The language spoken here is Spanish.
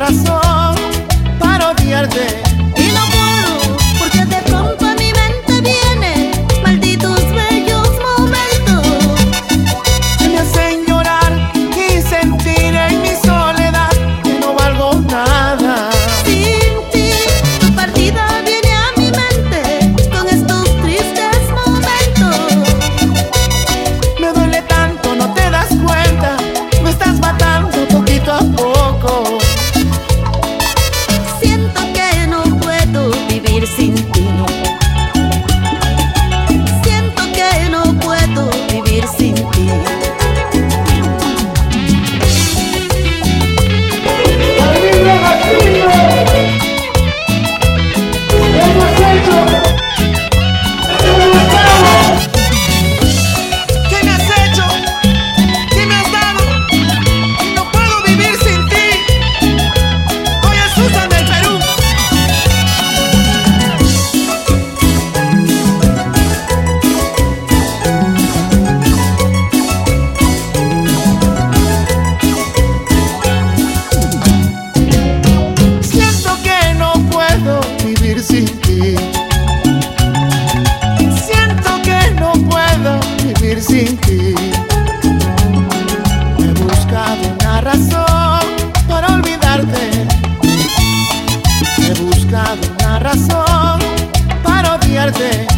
razón para odiarte. razón para olvidarte. He buscado una razón para odiarte.